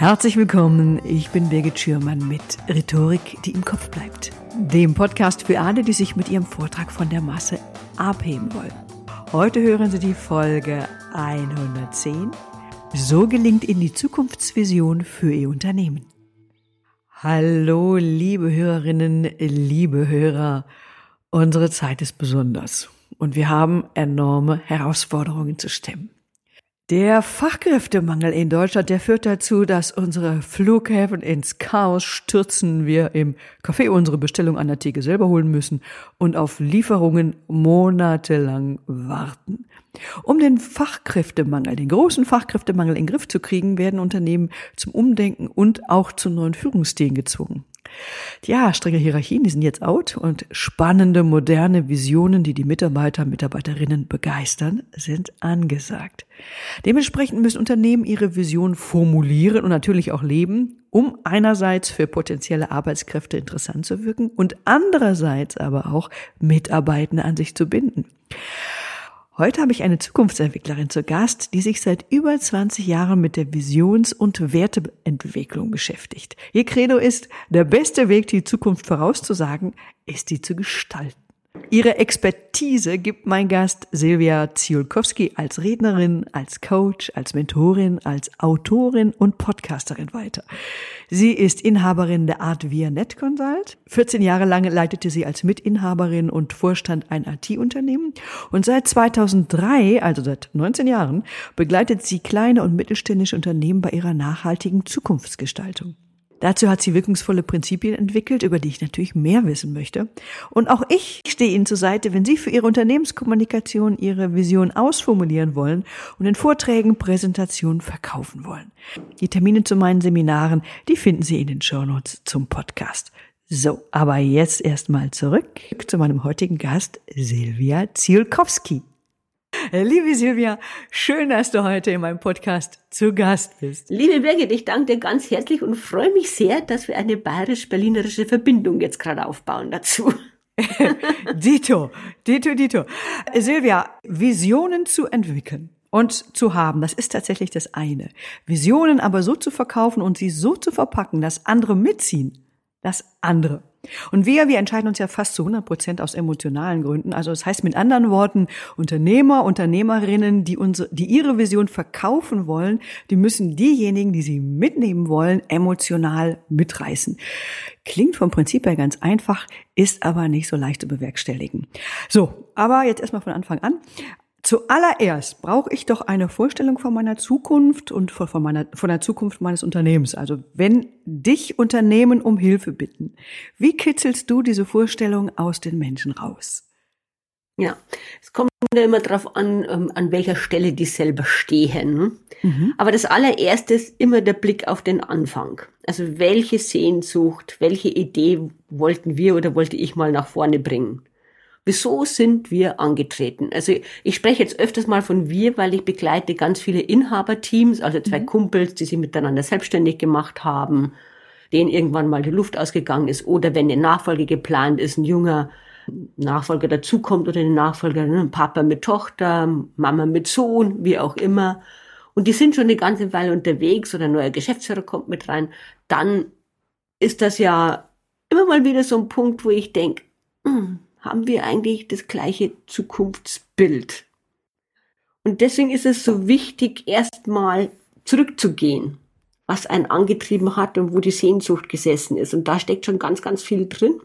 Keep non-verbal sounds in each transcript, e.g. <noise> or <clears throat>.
Herzlich willkommen, ich bin Birgit Schürmann mit Rhetorik, die im Kopf bleibt. Dem Podcast für alle, die sich mit ihrem Vortrag von der Masse abheben wollen. Heute hören Sie die Folge 110. So gelingt Ihnen die Zukunftsvision für Ihr Unternehmen. Hallo, liebe Hörerinnen, liebe Hörer. Unsere Zeit ist besonders und wir haben enorme Herausforderungen zu stemmen. Der Fachkräftemangel in Deutschland, der führt dazu, dass unsere Flughäfen ins Chaos stürzen, wir im Café unsere Bestellung an der Theke selber holen müssen und auf Lieferungen monatelang warten. Um den Fachkräftemangel, den großen Fachkräftemangel in den Griff zu kriegen, werden Unternehmen zum Umdenken und auch zu neuen Führungsstilen gezwungen. Ja, strenge Hierarchien, die sind jetzt out und spannende, moderne Visionen, die die Mitarbeiter, Mitarbeiterinnen begeistern, sind angesagt. Dementsprechend müssen Unternehmen ihre Vision formulieren und natürlich auch leben, um einerseits für potenzielle Arbeitskräfte interessant zu wirken und andererseits aber auch Mitarbeitende an sich zu binden. Heute habe ich eine Zukunftsentwicklerin zu Gast, die sich seit über 20 Jahren mit der Visions- und Werteentwicklung beschäftigt. Ihr Credo ist, der beste Weg, die Zukunft vorauszusagen, ist die zu gestalten. Ihre Expertise gibt mein Gast Silvia Ziolkowski als Rednerin, als Coach, als Mentorin, als Autorin und Podcasterin weiter. Sie ist Inhaberin der Art Via Net Consult. 14 Jahre lang leitete sie als Mitinhaberin und Vorstand ein IT-Unternehmen und seit 2003, also seit 19 Jahren, begleitet sie kleine und mittelständische Unternehmen bei ihrer nachhaltigen Zukunftsgestaltung. Dazu hat sie wirkungsvolle Prinzipien entwickelt, über die ich natürlich mehr wissen möchte. Und auch ich stehe Ihnen zur Seite, wenn Sie für Ihre Unternehmenskommunikation Ihre Vision ausformulieren wollen und in Vorträgen, Präsentationen verkaufen wollen. Die Termine zu meinen Seminaren, die finden Sie in den Shownotes zum Podcast. So, aber jetzt erstmal zurück zu meinem heutigen Gast Silvia Zielkowski. Liebe Silvia, schön, dass du heute in meinem Podcast zu Gast bist. Liebe Birgit, ich danke dir ganz herzlich und freue mich sehr, dass wir eine bayerisch-berlinerische Verbindung jetzt gerade aufbauen dazu. <laughs> dito, dito, dito. Silvia, Visionen zu entwickeln und zu haben, das ist tatsächlich das eine. Visionen aber so zu verkaufen und sie so zu verpacken, dass andere mitziehen, das andere. Und wir, wir entscheiden uns ja fast zu 100 Prozent aus emotionalen Gründen. Also das heißt mit anderen Worten, Unternehmer, Unternehmerinnen, die unsere, die ihre Vision verkaufen wollen, die müssen diejenigen, die sie mitnehmen wollen, emotional mitreißen. Klingt vom Prinzip her ganz einfach, ist aber nicht so leicht zu bewerkstelligen. So, aber jetzt erstmal von Anfang an. Zuallererst brauche ich doch eine Vorstellung von meiner Zukunft und von, meiner, von der Zukunft meines Unternehmens. Also wenn dich Unternehmen um Hilfe bitten, wie kitzelst du diese Vorstellung aus den Menschen raus? Ja, es kommt ja immer darauf an, ähm, an welcher Stelle die selber stehen. Mhm. Aber das allererste ist immer der Blick auf den Anfang. Also welche Sehnsucht, welche Idee wollten wir oder wollte ich mal nach vorne bringen? Wieso sind wir angetreten? Also ich spreche jetzt öfters mal von wir, weil ich begleite ganz viele Inhaberteams, also zwei mhm. Kumpels, die sich miteinander selbstständig gemacht haben, denen irgendwann mal die Luft ausgegangen ist oder wenn eine Nachfolge geplant ist, ein junger Nachfolger dazukommt oder eine Nachfolger, ein ne, Papa mit Tochter, Mama mit Sohn, wie auch immer. Und die sind schon eine ganze Weile unterwegs oder ein neuer Geschäftsführer kommt mit rein. Dann ist das ja immer mal wieder so ein Punkt, wo ich denke, hm, haben wir eigentlich das gleiche Zukunftsbild. Und deswegen ist es so wichtig, erstmal zurückzugehen, was einen angetrieben hat und wo die Sehnsucht gesessen ist. Und da steckt schon ganz, ganz viel drin.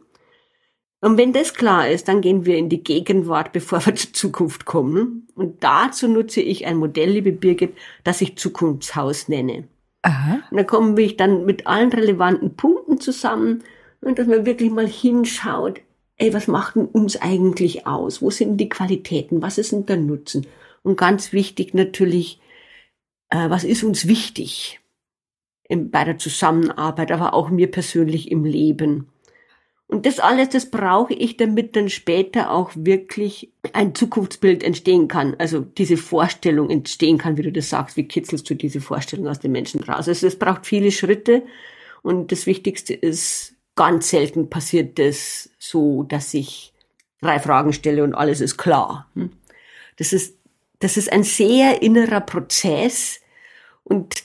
Und wenn das klar ist, dann gehen wir in die Gegenwart, bevor wir <laughs> zur Zukunft kommen. Und dazu nutze ich ein Modell, liebe Birgit, das ich Zukunftshaus nenne. Aha. Und da kommen wir dann mit allen relevanten Punkten zusammen und dass man wirklich mal hinschaut, ey, was macht denn uns eigentlich aus? Wo sind die Qualitäten? Was ist denn der Nutzen? Und ganz wichtig natürlich, äh, was ist uns wichtig in, bei der Zusammenarbeit, aber auch mir persönlich im Leben? Und das alles, das brauche ich, damit dann später auch wirklich ein Zukunftsbild entstehen kann. Also diese Vorstellung entstehen kann, wie du das sagst. Wie kitzelst du diese Vorstellung aus den Menschen raus? Also es braucht viele Schritte. Und das Wichtigste ist, ganz selten passiert das so, dass ich drei Fragen stelle und alles ist klar. Hm? Das ist, das ist ein sehr innerer Prozess und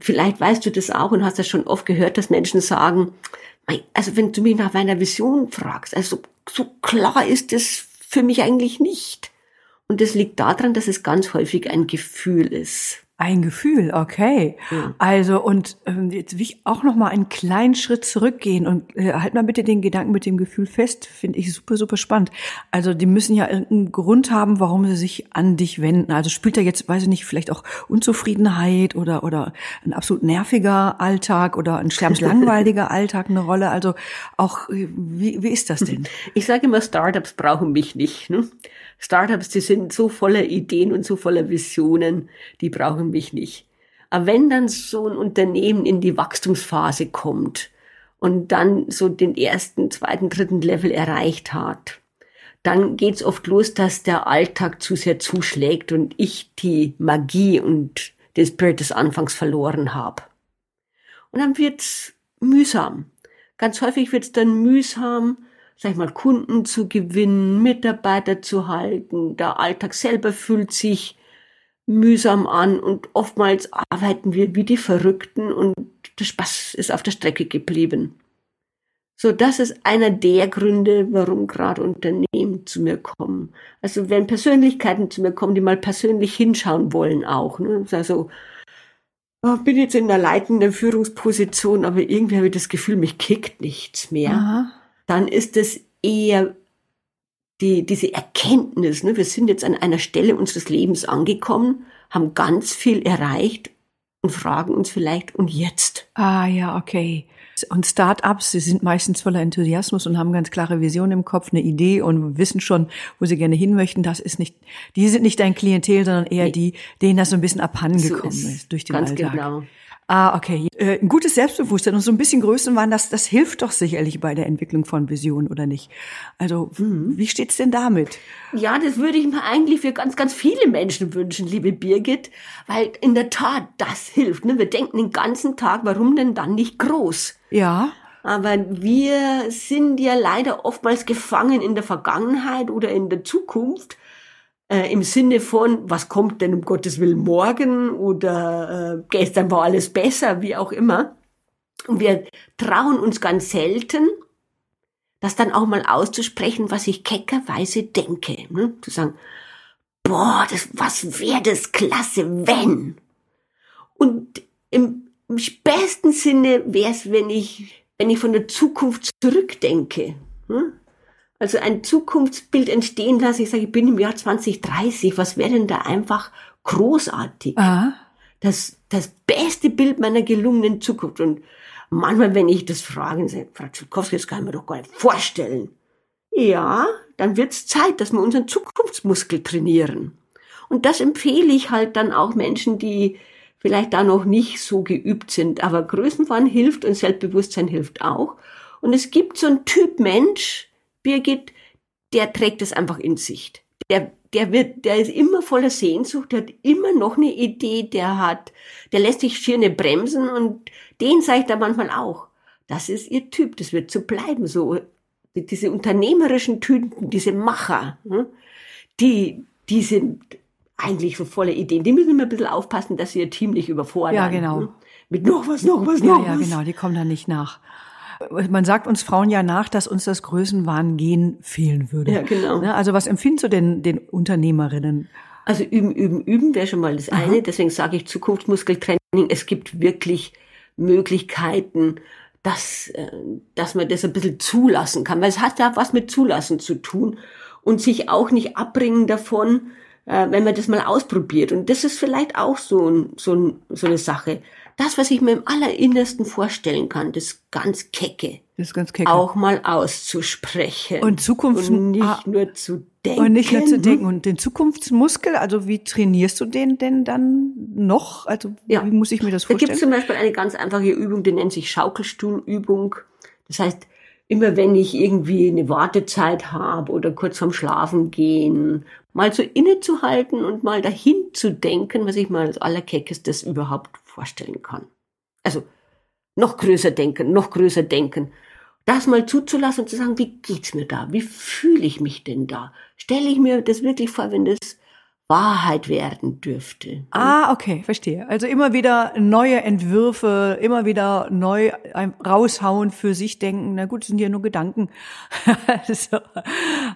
vielleicht weißt du das auch und hast das schon oft gehört, dass Menschen sagen, also wenn du mich nach meiner Vision fragst, also so klar ist es für mich eigentlich nicht. Und das liegt daran, dass es ganz häufig ein Gefühl ist. Ein Gefühl, okay. Ja. Also und ähm, jetzt will ich auch noch mal einen kleinen Schritt zurückgehen und äh, halt mal bitte den Gedanken mit dem Gefühl fest, finde ich super super spannend. Also die müssen ja irgendeinen Grund haben, warum sie sich an dich wenden. Also spielt da jetzt, weiß ich nicht, vielleicht auch Unzufriedenheit oder oder ein absolut nerviger Alltag oder ein sterbenslangweiliger <laughs> Alltag eine Rolle. Also auch äh, wie wie ist das denn? Ich sage immer, Startups brauchen mich nicht. Ne? Startups, die sind so voller Ideen und so voller Visionen, die brauchen mich nicht. Aber wenn dann so ein Unternehmen in die Wachstumsphase kommt und dann so den ersten, zweiten, dritten Level erreicht hat, dann geht's oft los, dass der Alltag zu sehr zuschlägt und ich die Magie und den Spirit des Anfangs verloren habe. Und dann wird's mühsam. Ganz häufig wird's dann mühsam, sag ich mal, Kunden zu gewinnen, Mitarbeiter zu halten. Der Alltag selber fühlt sich mühsam an und oftmals arbeiten wir wie die Verrückten und der Spaß ist auf der Strecke geblieben. So, das ist einer der Gründe, warum gerade Unternehmen zu mir kommen. Also wenn Persönlichkeiten zu mir kommen, die mal persönlich hinschauen wollen auch. Ne? Also bin jetzt in einer leitenden Führungsposition, aber irgendwie habe ich das Gefühl, mich kickt nichts mehr. Aha dann ist es eher die, diese Erkenntnis, ne? wir sind jetzt an einer Stelle unseres Lebens angekommen, haben ganz viel erreicht und fragen uns vielleicht, und jetzt? Ah ja, okay. Und Start-ups, sie sind meistens voller Enthusiasmus und haben ganz klare Visionen im Kopf, eine Idee und wissen schon, wo sie gerne hin möchten. Das ist nicht, die sind nicht dein Klientel, sondern eher nee. die, denen das so ein bisschen abhandengekommen so ist, ist, durch den ganz Alltag. Genau. Ah, okay. Äh, ein gutes Selbstbewusstsein und so ein bisschen Größenwahn, das, das hilft doch sicherlich bei der Entwicklung von Visionen, oder nicht? Also, mhm. wie steht's denn damit? Ja, das würde ich mir eigentlich für ganz, ganz viele Menschen wünschen, liebe Birgit, weil in der Tat das hilft. Ne? Wir denken den ganzen Tag, warum denn dann nicht groß? Ja. Aber wir sind ja leider oftmals gefangen in der Vergangenheit oder in der Zukunft äh, im Sinne von, was kommt denn um Gottes Willen morgen oder äh, gestern war alles besser, wie auch immer. Und wir trauen uns ganz selten, das dann auch mal auszusprechen, was ich keckerweise denke. Ne? Zu sagen, boah, das, was wäre das klasse, wenn? Und im, im besten Sinne wäre es, wenn ich, wenn ich von der Zukunft zurückdenke. Also ein Zukunftsbild entstehen lasse. Ich sage, ich bin im Jahr 2030. Was wäre denn da einfach großartig? Aha. Das, das beste Bild meiner gelungenen Zukunft. Und manchmal, wenn ich das frage, sage Frau Tschukowski, das kann ich mir doch gar nicht vorstellen. Ja, dann wird's Zeit, dass wir unseren Zukunftsmuskel trainieren. Und das empfehle ich halt dann auch Menschen, die vielleicht da noch nicht so geübt sind. Aber Größenwahn hilft und Selbstbewusstsein hilft auch. Und es gibt so einen Typ Mensch, Birgit, der trägt es einfach in sich. Der, der wird, der ist immer voller Sehnsucht, der hat immer noch eine Idee, der hat, der lässt sich schier nicht bremsen und den sage ich da manchmal auch. Das ist ihr Typ, das wird so bleiben, so. Diese unternehmerischen Typen, diese Macher, hm, die, die sind eigentlich so voller Ideen. Die müssen immer ein bisschen aufpassen, dass sie ihr Team nicht überfordern. Ja, genau. Hm. Mit noch was, noch was, noch ja, was. Ja, genau, die kommen da nicht nach. Man sagt uns Frauen ja nach, dass uns das Größenwahn-Gen fehlen würde. Ja, genau. Ne, also was empfindest du denn den Unternehmerinnen? Also üben, üben, üben wäre schon mal das eine. Aha. Deswegen sage ich Zukunftsmuskeltraining. Es gibt wirklich Möglichkeiten, dass, äh, dass man das ein bisschen zulassen kann. Weil es hat ja was mit Zulassen zu tun und sich auch nicht abbringen davon, äh, wenn man das mal ausprobiert. Und das ist vielleicht auch so, ein, so, ein, so eine Sache das, was ich mir im Allerinnersten vorstellen kann, das ganz Kecke. Das ganz kecke. Auch mal auszusprechen. Und Zukunft. Und nicht ah, nur zu denken. Und nicht nur zu denken. Und den Zukunftsmuskel, also wie trainierst du den denn dann noch? Also ja. wie muss ich mir das vorstellen? Da gibt es zum Beispiel eine ganz einfache Übung, die nennt sich Schaukelstuhlübung. Das heißt, immer wenn ich irgendwie eine Wartezeit habe oder kurz vorm Schlafen gehen, mal so innezuhalten und mal dahin zu denken, was ich mal als allerkeckestes überhaupt vorstellen kann. Also noch größer denken, noch größer denken. Das mal zuzulassen und zu sagen, wie geht's mir da? Wie fühle ich mich denn da? Stelle ich mir das wirklich vor, wenn das Wahrheit werden dürfte. Ah, okay, verstehe. Also immer wieder neue Entwürfe, immer wieder neu raushauen, für sich denken. Na gut, sind ja nur Gedanken. <laughs> so.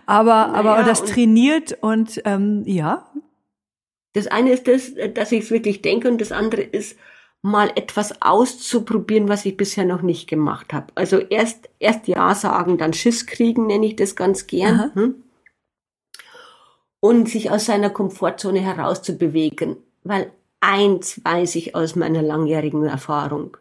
Aber, naja, aber das trainiert und ähm, ja. Das eine ist das, dass ich es wirklich denke und das andere ist, mal etwas auszuprobieren, was ich bisher noch nicht gemacht habe. Also erst erst ja sagen, dann Schiss kriegen, nenne ich das ganz gern. Hm? Und sich aus seiner Komfortzone herauszubewegen, weil eins weiß ich aus meiner langjährigen Erfahrung.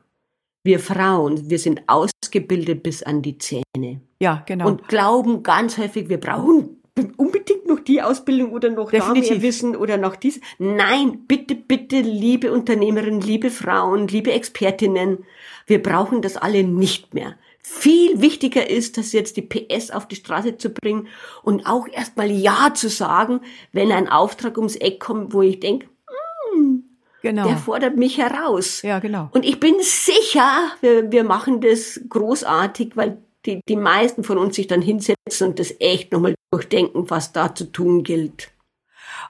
Wir Frauen, wir sind ausgebildet bis an die Zähne. Ja, genau. Und glauben ganz häufig, wir brauchen unbedingt noch die Ausbildung oder noch Definitiv. da mehr Wissen oder noch dies. Nein, bitte, bitte, liebe Unternehmerinnen, liebe Frauen, liebe Expertinnen, wir brauchen das alle nicht mehr. Viel wichtiger ist, dass jetzt die PS auf die Straße zu bringen und auch erstmal Ja zu sagen, wenn ein Auftrag ums Eck kommt, wo ich denke, hm, Genau. Der fordert mich heraus. Ja, genau. Und ich bin sicher, wir, wir machen das großartig, weil die, die meisten von uns sich dann hinsetzen und das echt nochmal durchdenken, was da zu tun gilt.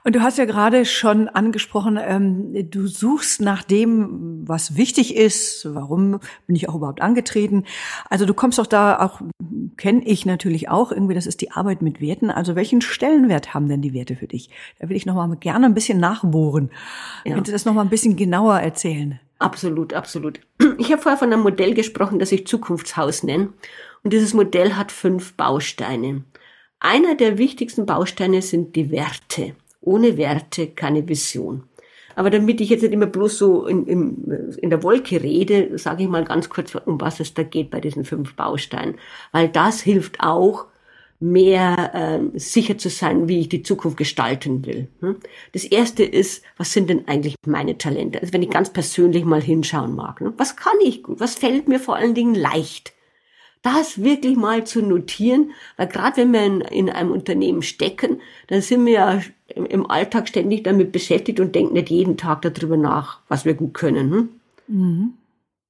Und du hast ja gerade schon angesprochen, ähm, du suchst nach dem, was wichtig ist. Warum bin ich auch überhaupt angetreten? Also du kommst doch da auch, kenne ich natürlich auch irgendwie, das ist die Arbeit mit Werten. Also welchen Stellenwert haben denn die Werte für dich? Da will ich noch mal gerne ein bisschen nachbohren. Ja. Könntest du das noch mal ein bisschen genauer erzählen? Absolut, absolut. Ich habe vorher von einem Modell gesprochen, das ich Zukunftshaus nenne. Und dieses Modell hat fünf Bausteine. Einer der wichtigsten Bausteine sind die Werte. Ohne Werte keine Vision. Aber damit ich jetzt nicht immer bloß so in, in, in der Wolke rede, sage ich mal ganz kurz, um was es da geht bei diesen fünf Bausteinen. Weil das hilft auch, mehr äh, sicher zu sein, wie ich die Zukunft gestalten will. Hm? Das erste ist, was sind denn eigentlich meine Talente? Also wenn ich ganz persönlich mal hinschauen mag. Ne? Was kann ich gut? Was fällt mir vor allen Dingen leicht? Das wirklich mal zu notieren, weil gerade wenn wir in, in, einem Unternehmen stecken, dann sind wir ja im, Alltag ständig damit beschäftigt und denken nicht jeden Tag darüber nach, was wir gut können. Hm? Mhm.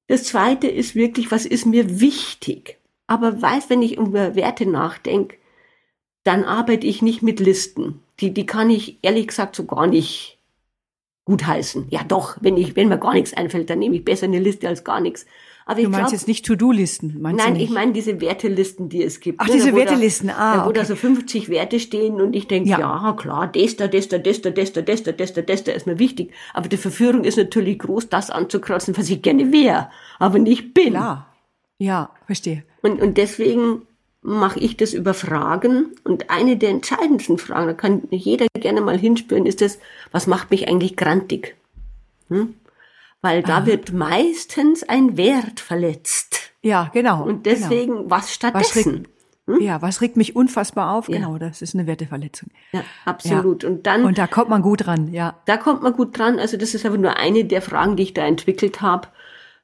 Das zweite ist wirklich, was ist mir wichtig? Aber weiß, wenn ich über Werte nachdenke, dann arbeite ich nicht mit Listen. Die, die kann ich ehrlich gesagt so gar nicht gutheißen. Ja doch, wenn ich, wenn mir gar nichts einfällt, dann nehme ich besser eine Liste als gar nichts. Aber ich du meinst glaub, jetzt nicht To-Do-Listen? Nein, ich meine diese Wertelisten, die es gibt. Ach, ne, diese Wertelisten, da, ah. Wo okay. da so 50 Werte stehen und ich denke, ja. ja. klar, das da, das da, das da, das da, das da, das da, das da ist mir wichtig. Aber die Verführung ist natürlich groß, das anzukratzen, was ich gerne wäre, aber nicht bin. Klar. Ja, verstehe. Und, und deswegen mache ich das über Fragen. Und eine der entscheidendsten Fragen, da kann jeder gerne mal hinspüren, ist das, was macht mich eigentlich grantig? Hm? Weil da ah. wird meistens ein Wert verletzt. Ja, genau. Und deswegen genau. was stattdessen? Was hm? Ja, was regt mich unfassbar auf? Ja. Genau, das ist eine Werteverletzung. Ja, absolut. Ja. Und dann und da kommt man gut dran, ja. Da kommt man gut dran. Also das ist aber nur eine der Fragen, die ich da entwickelt habe.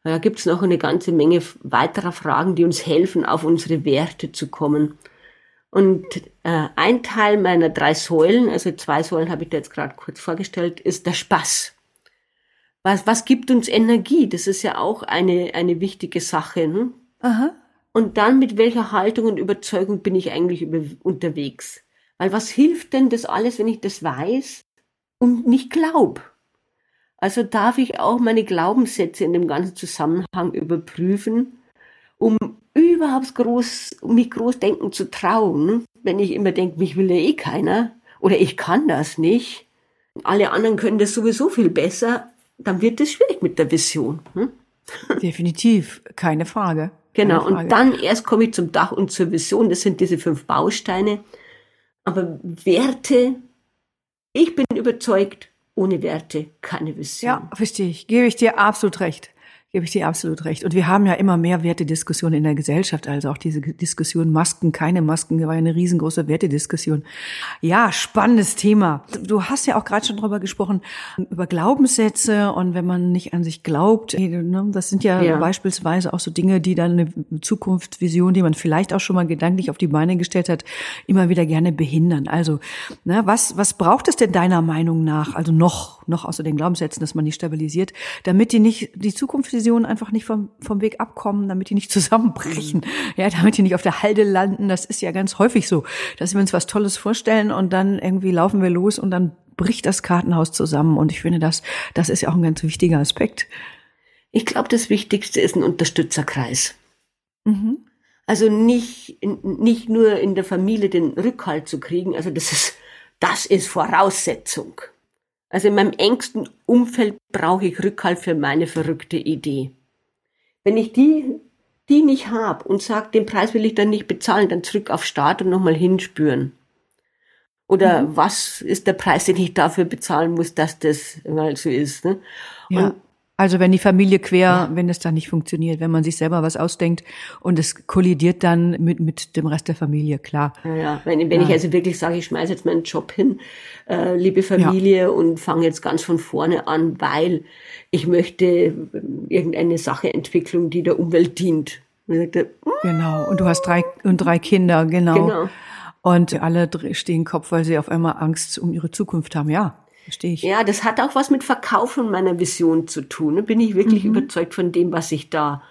Da gibt's noch eine ganze Menge weiterer Fragen, die uns helfen, auf unsere Werte zu kommen. Und äh, ein Teil meiner drei Säulen, also zwei Säulen habe ich da jetzt gerade kurz vorgestellt, ist der Spaß was, was gibt uns Energie? Das ist ja auch eine, eine wichtige Sache. Ne? Aha. Und dann mit welcher Haltung und Überzeugung bin ich eigentlich über, unterwegs? Weil was hilft denn das alles, wenn ich das weiß und nicht glaub? Also darf ich auch meine Glaubenssätze in dem ganzen Zusammenhang überprüfen, um überhaupt groß, mich groß denken zu trauen. Ne? Wenn ich immer denke, mich will ja eh keiner oder ich kann das nicht. Alle anderen können das sowieso viel besser dann wird es schwierig mit der Vision. Hm? Definitiv, keine Frage. Genau, keine Frage. und dann erst komme ich zum Dach und zur Vision. Das sind diese fünf Bausteine. Aber Werte, ich bin überzeugt, ohne Werte keine Vision. Ja, verstehe ich. Gebe ich dir absolut recht gebe ich dir absolut recht. Und wir haben ja immer mehr Wertediskussionen in der Gesellschaft, also auch diese Diskussion Masken, keine Masken, war ja eine riesengroße Wertediskussion. Ja, spannendes Thema. Du hast ja auch gerade schon drüber gesprochen, über Glaubenssätze und wenn man nicht an sich glaubt, ne, das sind ja, ja. beispielsweise auch so Dinge, die dann eine Zukunftsvision, die man vielleicht auch schon mal gedanklich auf die Beine gestellt hat, immer wieder gerne behindern. Also, ne, was, was braucht es denn deiner Meinung nach, also noch, noch außer den Glaubenssätzen, dass man die stabilisiert, damit die nicht, die Zukunft Visionen einfach nicht vom, vom Weg abkommen, damit die nicht <laughs> zusammenbrechen, ja, damit die nicht auf der Halde landen. Das ist ja ganz häufig so, dass wir uns was Tolles vorstellen und dann irgendwie laufen wir los und dann bricht das Kartenhaus zusammen. Und ich finde, das, das ist ja auch ein ganz wichtiger Aspekt. Ich glaube, das Wichtigste ist ein Unterstützerkreis. Mhm. Also nicht, nicht nur in der Familie den Rückhalt zu kriegen, also das ist, das ist Voraussetzung. Also in meinem engsten Umfeld brauche ich Rückhalt für meine verrückte Idee. Wenn ich die, die nicht habe und sage, den Preis will ich dann nicht bezahlen, dann zurück auf Start und nochmal hinspüren. Oder mhm. was ist der Preis, den ich dafür bezahlen muss, dass das mal so ist. Ne? Ja. Und also wenn die Familie quer, ja. wenn es dann nicht funktioniert, wenn man sich selber was ausdenkt und es kollidiert dann mit, mit dem Rest der Familie, klar. Ja, ja. wenn, wenn ja. ich also wirklich sage, ich schmeiße jetzt meinen Job hin, äh, liebe Familie, und fange jetzt ganz von vorne an, weil ich möchte äh, irgendeine Sache entwickeln, die der Umwelt dient. Und dachte, mm. Genau, und du hast drei und drei Kinder, genau. Genau. Und alle stehen Kopf, weil sie auf einmal Angst um ihre Zukunft haben, ja. Verstehe ich. Ja, das hat auch was mit Verkauf und meiner Vision zu tun. Da bin ich wirklich mhm. überzeugt von dem, was ich da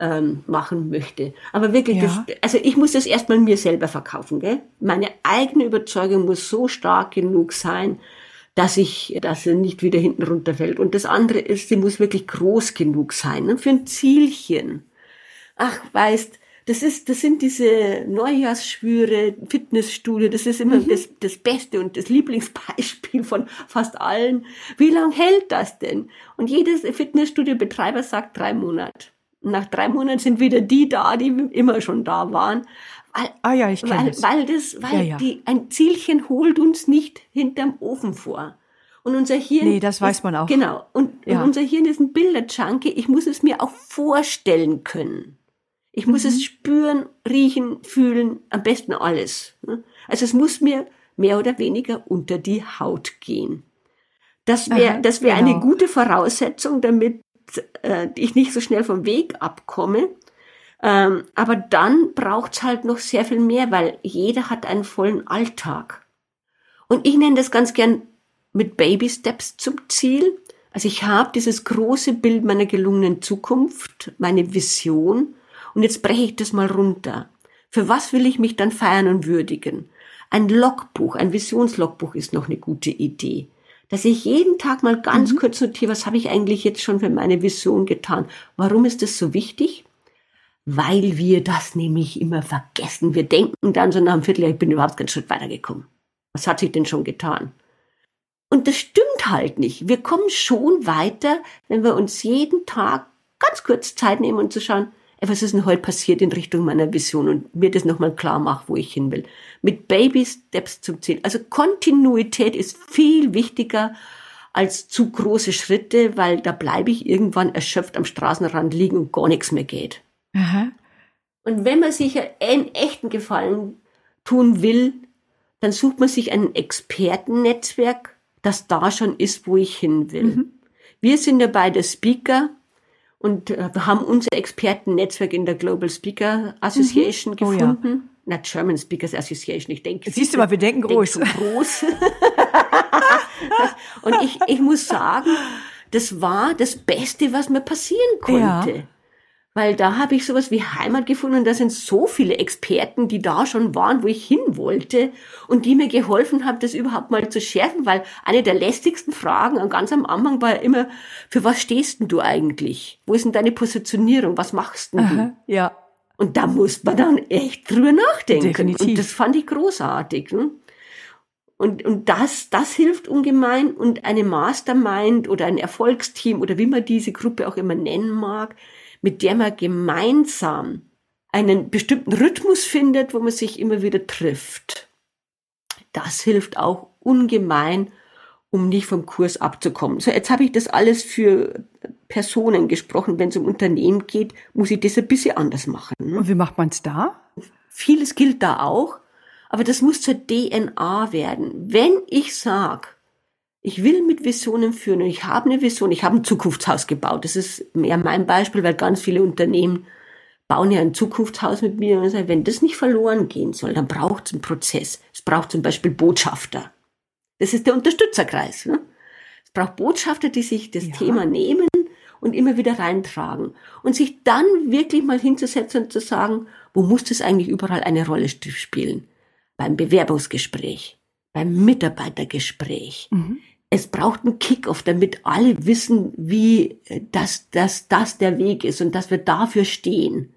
ähm, machen möchte. Aber wirklich, ja. das, also ich muss das erstmal mir selber verkaufen. Gell? Meine eigene Überzeugung muss so stark genug sein, dass ich, dass sie nicht wieder hinten runterfällt. Und das andere ist, sie muss wirklich groß genug sein ne? für ein Zielchen. Ach, weißt, das ist, das sind diese Neujahrsschwüre, Fitnessstudio, das ist immer mhm. das, das Beste und das Lieblingsbeispiel von fast allen. Wie lang hält das denn? Und jedes Fitnessstudio-Betreiber sagt drei Monate. nach drei Monaten sind wieder die da, die immer schon da waren. Weil, ah ja, ich weil, weil das, weil ja, ja. Die, ein Zielchen holt uns nicht hinterm Ofen vor. Und unser Hirn. Nee, das weiß man auch. Genau. Und, ja. und unser Hirn ist ein Bilderjunkie. Ich muss es mir auch vorstellen können. Ich muss mhm. es spüren, riechen, fühlen, am besten alles. Ne? Also es muss mir mehr oder weniger unter die Haut gehen. Das wäre das wäre genau. eine gute Voraussetzung, damit äh, ich nicht so schnell vom Weg abkomme. Ähm, aber dann braucht's halt noch sehr viel mehr, weil jeder hat einen vollen Alltag. Und ich nenne das ganz gern mit Baby Steps zum Ziel. Also ich habe dieses große Bild meiner gelungenen Zukunft, meine Vision und jetzt breche ich das mal runter. Für was will ich mich dann feiern und würdigen? Ein Logbuch, ein Visionslogbuch ist noch eine gute Idee. Dass ich jeden Tag mal ganz mhm. kurz notiere, was habe ich eigentlich jetzt schon für meine Vision getan? Warum ist das so wichtig? Weil wir das nämlich immer vergessen. Wir denken dann so nach einem Vierteljahr, ich bin überhaupt keinen Schritt weitergekommen. Was hat sich denn schon getan? Und das stimmt halt nicht. Wir kommen schon weiter, wenn wir uns jeden Tag ganz kurz Zeit nehmen und zu schauen, was ist denn heute passiert in Richtung meiner Vision und mir das nochmal klar macht, wo ich hin will. Mit Baby Steps zum Ziel. Also Kontinuität ist viel wichtiger als zu große Schritte, weil da bleibe ich irgendwann erschöpft am Straßenrand liegen und gar nichts mehr geht. Aha. Und wenn man sich einen echten Gefallen tun will, dann sucht man sich ein Expertennetzwerk, das da schon ist, wo ich hin will. Mhm. Wir sind ja beide Speaker und äh, wir haben unser Expertennetzwerk in der Global Speaker Association mhm. gefunden. Oh. Na, German Speakers Association, ich denke. Siehst du mal, wir denken groß. Denk groß. <laughs> und ich, ich muss sagen, das war das Beste, was mir passieren konnte. Ja. Weil da habe ich sowas wie Heimat gefunden und da sind so viele Experten, die da schon waren, wo ich hin wollte und die mir geholfen haben, das überhaupt mal zu schärfen, weil eine der lästigsten Fragen ganz am Anfang war immer, für was stehst denn du eigentlich? Wo ist denn deine Positionierung? Was machst denn Aha, du? Ja. Und da muss man dann echt drüber nachdenken. Definitiv. Und das fand ich großartig. Ne? Und, und das, das hilft ungemein. Und eine Mastermind oder ein Erfolgsteam oder wie man diese Gruppe auch immer nennen mag, mit der man gemeinsam einen bestimmten Rhythmus findet, wo man sich immer wieder trifft. Das hilft auch ungemein, um nicht vom Kurs abzukommen. So, jetzt habe ich das alles für Personen gesprochen. Wenn es um Unternehmen geht, muss ich das ein bisschen anders machen. Ne? Und wie macht man es da? Vieles gilt da auch, aber das muss zur DNA werden. Wenn ich sage, ich will mit Visionen führen und ich habe eine Vision, ich habe ein Zukunftshaus gebaut. Das ist mehr mein Beispiel, weil ganz viele Unternehmen bauen ja ein Zukunftshaus mit mir und sagen, wenn das nicht verloren gehen soll, dann braucht es einen Prozess. Es braucht zum Beispiel Botschafter. Das ist der Unterstützerkreis. Ne? Es braucht Botschafter, die sich das ja. Thema nehmen und immer wieder reintragen und sich dann wirklich mal hinzusetzen und zu sagen, wo muss das eigentlich überall eine Rolle spielen? Beim Bewerbungsgespräch, beim Mitarbeitergespräch. Mhm. Es braucht einen Kickoff, damit alle wissen, wie, dass, dass das der Weg ist und dass wir dafür stehen.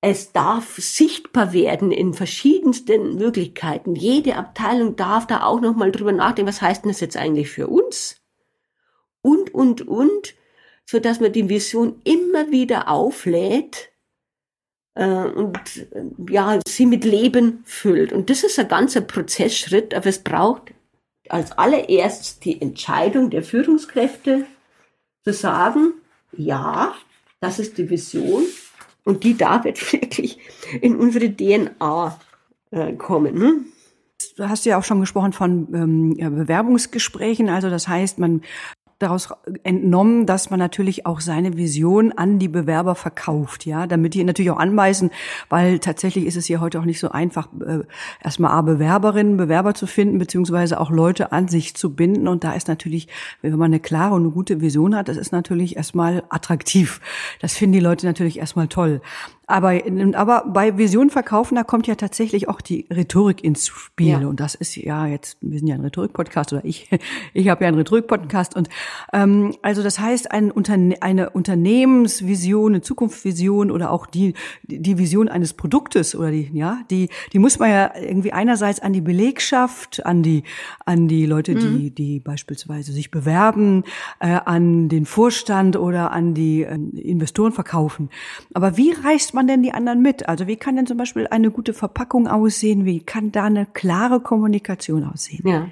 Es darf sichtbar werden in verschiedensten Möglichkeiten. Jede Abteilung darf da auch nochmal drüber nachdenken, was heißt denn das jetzt eigentlich für uns? Und, und, und, so dass man die Vision immer wieder auflädt äh, und äh, ja, sie mit Leben füllt. Und das ist ein ganzer Prozessschritt, aber es braucht als allererstes die Entscheidung der Führungskräfte zu sagen, ja, das ist die Vision und die darf jetzt <laughs> wirklich in unsere DNA äh, kommen. Ne? Du hast ja auch schon gesprochen von ähm, Bewerbungsgesprächen. Also das heißt, man daraus entnommen, dass man natürlich auch seine Vision an die Bewerber verkauft, ja, damit die natürlich auch anbeißen, weil tatsächlich ist es hier heute auch nicht so einfach, äh, erstmal A, Bewerberinnen, Bewerber zu finden, beziehungsweise auch Leute an sich zu binden. Und da ist natürlich, wenn man eine klare und eine gute Vision hat, das ist natürlich erstmal attraktiv. Das finden die Leute natürlich erstmal toll. Aber, aber bei Vision verkaufen, da kommt ja tatsächlich auch die Rhetorik ins Spiel. Ja. Und das ist ja jetzt, wir sind ja ein Rhetorik-Podcast oder ich, <laughs> ich habe ja einen Rhetorik-Podcast. Und ähm, also das heißt, ein Unterne eine Unternehmensvision, eine Zukunftsvision oder auch die, die Vision eines Produktes oder die, ja, die, die muss man ja irgendwie einerseits an die Belegschaft, an die, an die Leute, mhm. die, die beispielsweise sich bewerben, äh, an den Vorstand oder an die äh, Investoren verkaufen. Aber wie reißt man man denn die anderen mit? Also wie kann denn zum Beispiel eine gute Verpackung aussehen? Wie kann da eine klare Kommunikation aussehen? Ja.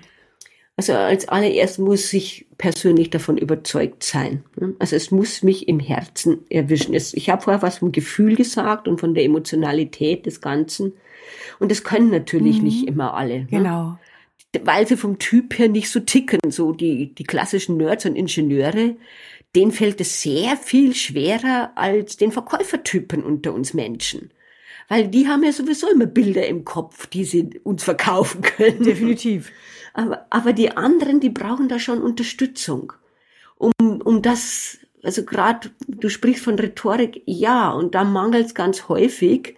Also als allererst muss ich persönlich davon überzeugt sein. Also es muss mich im Herzen erwischen. Ich habe vorher was vom Gefühl gesagt und von der Emotionalität des Ganzen. Und das können natürlich mhm. nicht immer alle. Ne? Genau. Weil sie vom Typ her nicht so ticken, so die, die klassischen Nerds und Ingenieure, denen fällt es sehr viel schwerer als den Verkäufertypen unter uns Menschen. Weil die haben ja sowieso immer Bilder im Kopf, die sie uns verkaufen können. Definitiv. Aber, aber die anderen, die brauchen da schon Unterstützung. Um, um das, also gerade, du sprichst von Rhetorik, ja, und da mangelt es ganz häufig,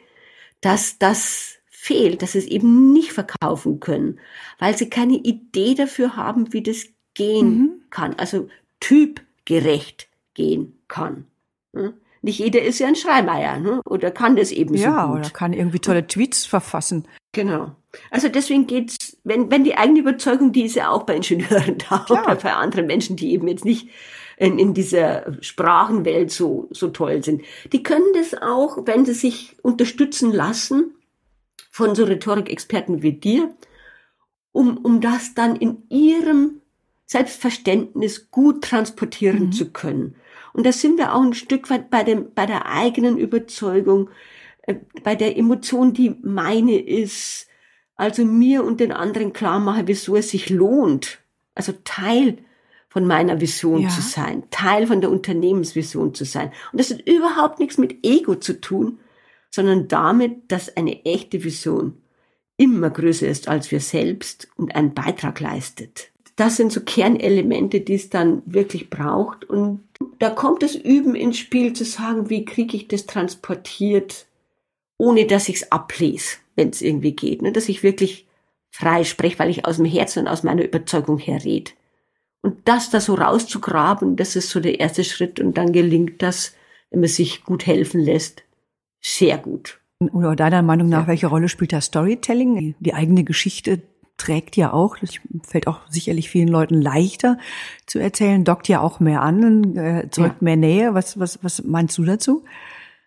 dass das fehlt, dass sie es eben nicht verkaufen können, weil sie keine Idee dafür haben, wie das gehen mhm. kann. Also Typ gerecht gehen kann. Hm? Nicht jeder ist ja ein Schreimeier ne? oder kann das eben ja, so gut. Ja, oder kann irgendwie tolle Tweets verfassen. Genau. Also deswegen geht's, wenn, wenn die eigene Überzeugung, die ist ja auch bei Ingenieuren <laughs> da Klar. oder bei anderen Menschen, die eben jetzt nicht in, in dieser Sprachenwelt so, so toll sind. Die können das auch, wenn sie sich unterstützen lassen von so Rhetorikexperten wie dir, um, um das dann in ihrem Selbstverständnis gut transportieren mhm. zu können. Und da sind wir auch ein Stück weit bei dem, bei der eigenen Überzeugung, äh, bei der Emotion, die meine ist, also mir und den anderen klar mache, wieso es sich lohnt, also Teil von meiner Vision ja. zu sein, Teil von der Unternehmensvision zu sein. Und das hat überhaupt nichts mit Ego zu tun, sondern damit, dass eine echte Vision immer größer ist als wir selbst und einen Beitrag leistet das sind so Kernelemente, die es dann wirklich braucht. Und da kommt das Üben ins Spiel, zu sagen, wie kriege ich das transportiert, ohne dass ich es ablese, wenn es irgendwie geht. Ne? Dass ich wirklich frei spreche, weil ich aus dem Herzen und aus meiner Überzeugung her rede. Und das da so rauszugraben, das ist so der erste Schritt. Und dann gelingt das, wenn man sich gut helfen lässt, sehr gut. Oder deiner Meinung nach, ja. welche Rolle spielt das Storytelling? Die eigene Geschichte trägt ja auch, das fällt auch sicherlich vielen Leuten leichter zu erzählen, dockt ja auch mehr an, äh, zeugt ja. mehr Nähe. Was, was, was meinst du dazu?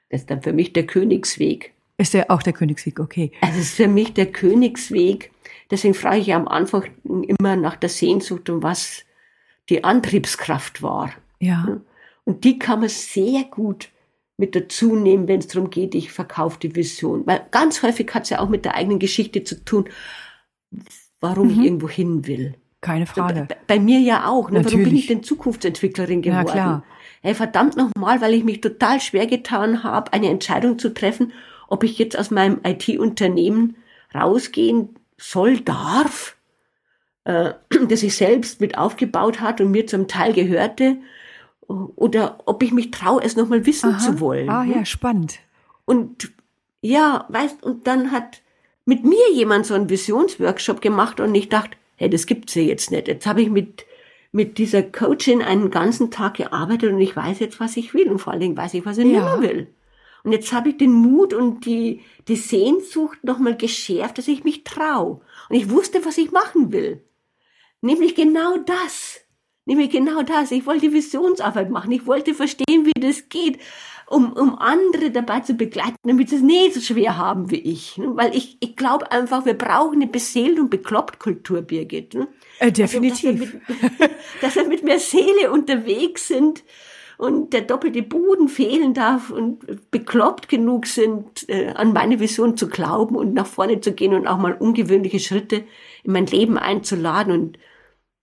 Das ist dann für mich der Königsweg. Ist der auch der Königsweg, okay. Es ist für mich der Königsweg. Deswegen frage ich am Anfang immer nach der Sehnsucht und was die Antriebskraft war. Ja. Und die kann man sehr gut mit dazu nehmen, wenn es darum geht, ich verkaufe die Vision. Weil ganz häufig hat es ja auch mit der eigenen Geschichte zu tun warum mhm. ich irgendwo hin will. Keine Frage. Bei, bei mir ja auch. Ne? Warum bin ich denn Zukunftsentwicklerin geworden? Ja, klar. Hey, verdammt nochmal, weil ich mich total schwer getan habe, eine Entscheidung zu treffen, ob ich jetzt aus meinem IT-Unternehmen rausgehen soll, darf, äh, <clears throat> das ich selbst mit aufgebaut hat und mir zum Teil gehörte, oder ob ich mich traue, es nochmal wissen Aha. zu wollen. Ah ja, spannend. Und ja, weißt, und dann hat mit mir jemand so einen Visionsworkshop gemacht und ich dachte, hey, das gibt's ja jetzt nicht. Jetzt habe ich mit mit dieser Coachin einen ganzen Tag gearbeitet und ich weiß jetzt, was ich will und vor allen Dingen weiß ich, was ich ja. nicht mehr will. Und jetzt habe ich den Mut und die, die Sehnsucht nochmal geschärft, dass ich mich trau. Und ich wusste, was ich machen will. Nämlich genau das. Nämlich genau das. Ich wollte Visionsarbeit machen. Ich wollte verstehen, wie das geht um, um andere dabei zu begleiten, damit sie es nicht so schwer haben wie ich. Ne? Weil ich, ich glaube einfach, wir brauchen eine beseelt und bekloppt Kultur, Birgit. Ne? Äh, definitiv. Also, dass, wir mit, <laughs> dass wir mit mehr Seele unterwegs sind und der doppelte Boden fehlen darf und bekloppt genug sind, äh, an meine Vision zu glauben und nach vorne zu gehen und auch mal ungewöhnliche Schritte in mein Leben einzuladen. Und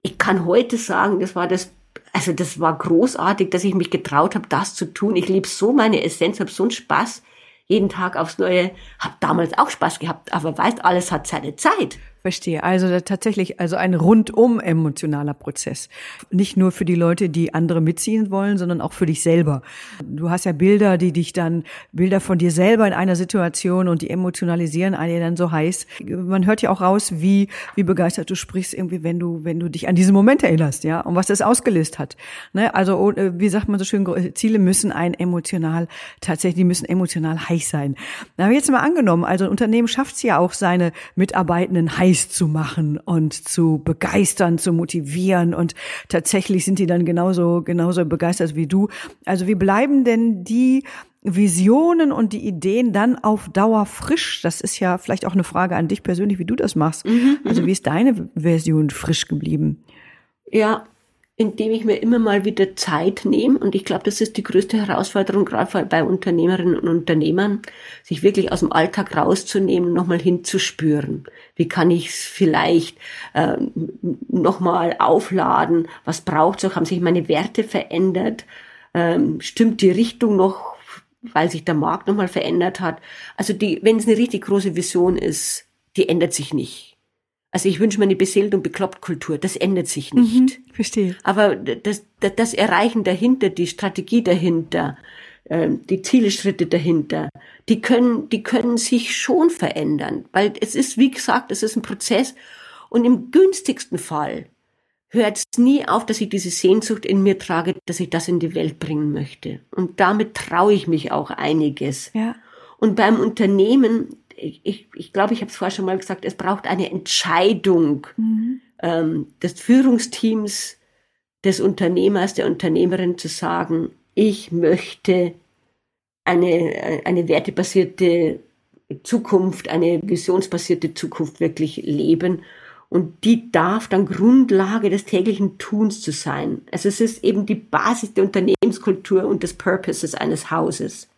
ich kann heute sagen, das war das also das war großartig, dass ich mich getraut habe, das zu tun. Ich liebe so meine Essenz, habe so einen Spaß jeden Tag aufs Neue. Hab damals auch Spaß gehabt, aber weißt, alles hat seine Zeit. Verstehe. Also tatsächlich, also ein rundum emotionaler Prozess. Nicht nur für die Leute, die andere mitziehen wollen, sondern auch für dich selber. Du hast ja Bilder, die dich dann, Bilder von dir selber in einer Situation und die emotionalisieren einen dann so heiß. Man hört ja auch raus, wie, wie begeistert du sprichst irgendwie, wenn du, wenn du dich an diesen Moment erinnerst, ja, und was das ausgelöst hat. Ne? Also, oh, äh, wie sagt man so schön, Ziele müssen ein emotional, tatsächlich, müssen emotional heiß sein. Ich jetzt mal angenommen, also ein Unternehmen schafft es ja auch, seine Mitarbeitenden heiß heiß zu machen und zu begeistern, zu motivieren. Und tatsächlich sind die dann genauso, genauso begeistert wie du. Also wie bleiben denn die Visionen und die Ideen dann auf Dauer frisch? Das ist ja vielleicht auch eine Frage an dich persönlich, wie du das machst. Mhm, also mhm. wie ist deine Version frisch geblieben? Ja, indem ich mir immer mal wieder Zeit nehme. Und ich glaube, das ist die größte Herausforderung, gerade bei Unternehmerinnen und Unternehmern, sich wirklich aus dem Alltag rauszunehmen, nochmal hinzuspüren. Wie kann ich es vielleicht äh, nochmal aufladen? Was braucht es? Haben sich meine Werte verändert? Ähm, stimmt die Richtung noch, weil sich der Markt nochmal verändert hat? Also die, wenn es eine richtig große Vision ist, die ändert sich nicht also ich wünsche mir eine beseelt und bekloppt Kultur. Das ändert sich nicht. Mhm, verstehe. Aber das, das, das Erreichen dahinter, die Strategie dahinter, ähm, die Zielschritte dahinter, die können, die können sich schon verändern. Weil es ist, wie gesagt, es ist ein Prozess. Und im günstigsten Fall hört es nie auf, dass ich diese Sehnsucht in mir trage, dass ich das in die Welt bringen möchte. Und damit traue ich mich auch einiges. Ja. Und beim Unternehmen ich, ich, ich glaube, ich habe es vorher schon mal gesagt, es braucht eine Entscheidung mhm. ähm, des Führungsteams, des Unternehmers, der Unternehmerin zu sagen, ich möchte eine, eine wertebasierte Zukunft, eine visionsbasierte Zukunft wirklich leben. Und die darf dann Grundlage des täglichen Tuns zu sein. Also es ist eben die Basis der Unternehmenskultur und des Purposes eines Hauses.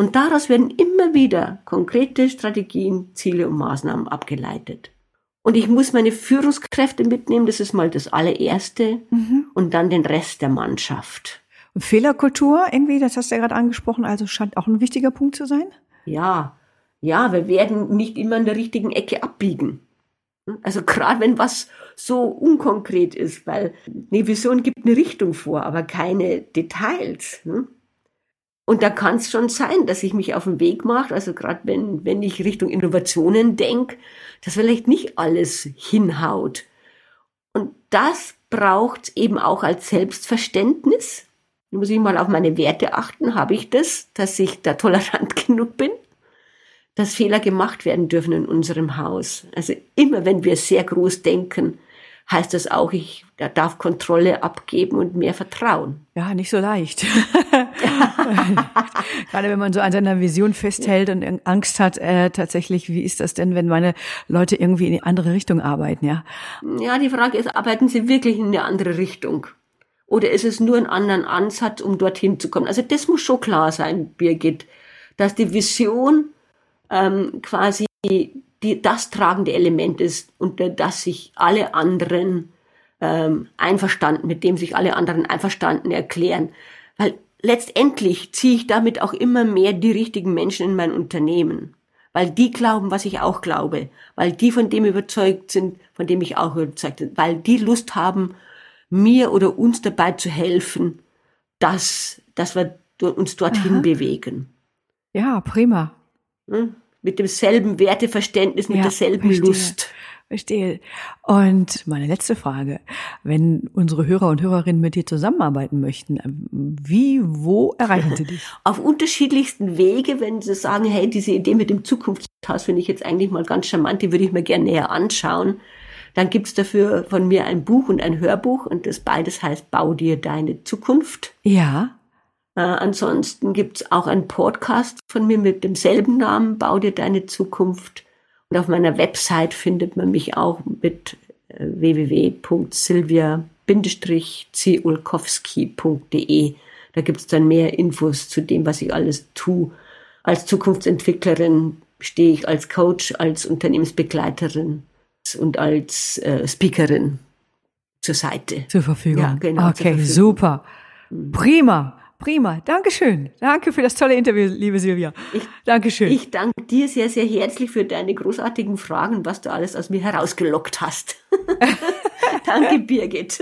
Und daraus werden immer wieder konkrete Strategien, Ziele und Maßnahmen abgeleitet. Und ich muss meine Führungskräfte mitnehmen, das ist mal das allererste, mhm. und dann den Rest der Mannschaft. Und Fehlerkultur, irgendwie, das hast du ja gerade angesprochen, also scheint auch ein wichtiger Punkt zu sein? Ja, ja, wir werden nicht immer in der richtigen Ecke abbiegen. Also gerade wenn was so unkonkret ist, weil eine Vision gibt eine Richtung vor, aber keine Details. Ne? Und da kann es schon sein, dass ich mich auf den Weg mache, also gerade wenn, wenn ich Richtung Innovationen denke, dass vielleicht nicht alles hinhaut. Und das braucht eben auch als Selbstverständnis. Da muss ich mal auf meine Werte achten. Habe ich das, dass ich da tolerant <laughs> genug bin? Dass Fehler gemacht werden dürfen in unserem Haus. Also immer wenn wir sehr groß denken, heißt das auch, ich darf Kontrolle abgeben und mehr vertrauen. Ja, nicht so leicht. <laughs> Gerade wenn man so an seiner Vision festhält und Angst hat, äh, tatsächlich, wie ist das denn, wenn meine Leute irgendwie in eine andere Richtung arbeiten, ja? Ja, die Frage ist, arbeiten sie wirklich in eine andere Richtung? Oder ist es nur ein anderer Ansatz, um dorthin zu kommen? Also das muss schon klar sein, Birgit, dass die Vision ähm, quasi die, das tragende Element ist, unter das sich alle anderen ähm, einverstanden, mit dem sich alle anderen einverstanden erklären. Weil letztendlich ziehe ich damit auch immer mehr die richtigen Menschen in mein Unternehmen. Weil die glauben, was ich auch glaube. Weil die von dem überzeugt sind, von dem ich auch überzeugt bin. Weil die Lust haben, mir oder uns dabei zu helfen, dass, dass wir uns dorthin Aha. bewegen. Ja, prima. Hm? Mit demselben Werteverständnis, mit Ja, derselben verstehe. Lust. Verstehe. Und meine letzte Frage. Wenn unsere Hörer und Hörerinnen mit dir zusammenarbeiten möchten, wie, wo erreichen sie dich? <laughs> Auf unterschiedlichsten Wege, wenn sie sagen, hey, diese Idee mit dem Zukunftshaus finde ich jetzt eigentlich mal ganz charmant, die würde ich mir gerne näher anschauen. Dann gibt's dafür von mir ein Buch und ein Hörbuch und das beides heißt Bau dir deine Zukunft. Ja, Äh, ansonsten gibt's auch einen Podcast von mir mit demselben Namen, Bau dir deine Zukunft. Und auf meiner Website findet man mich auch mit äh, www.silvia-ziulkowski.de. Da gibt's dann mehr Infos zu dem, was ich alles tue. Als Zukunftsentwicklerin stehe ich als Coach, als Unternehmensbegleiterin und als äh, Speakerin zur Seite. zur Verfügung. Ja, genau, Okay, Verfügung. super. Prima, prima. Dankeschön. Danke für das tolle Interview, liebe Silvia. Ich- Dankeschön. Ich danke dir sehr, sehr herzlich für deine großartigen Fragen, was du alles aus mir herausgelockt hast. <laughs> danke, Birgit.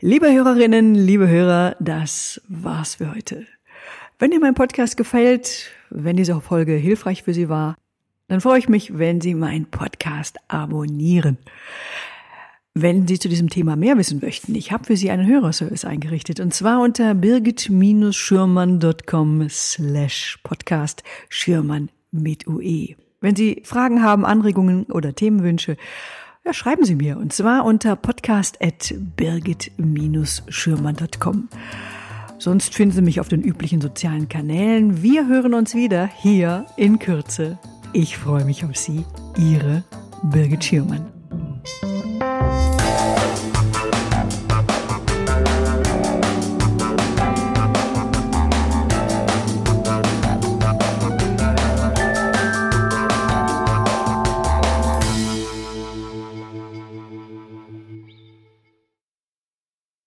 Liebe Hörerinnen, liebe Hörer, das war's für heute. Wenn dir mein Podcast gefällt, wenn diese Folge hilfreich für Sie war, dann freue ich mich, wenn Sie meinen Podcast abonnieren. Wenn Sie zu diesem Thema mehr wissen möchten, ich habe für Sie einen Hörerservice eingerichtet und zwar unter birgit-schürmann.com slash podcast Schürmann mit UE. Wenn Sie Fragen haben, Anregungen oder Themenwünsche, ja, schreiben Sie mir und zwar unter podcast.birgit-schürmann.com. Sonst finden Sie mich auf den üblichen sozialen Kanälen. Wir hören uns wieder hier in Kürze. Ich freue mich auf Sie, Ihre Birgit Schürmann. Música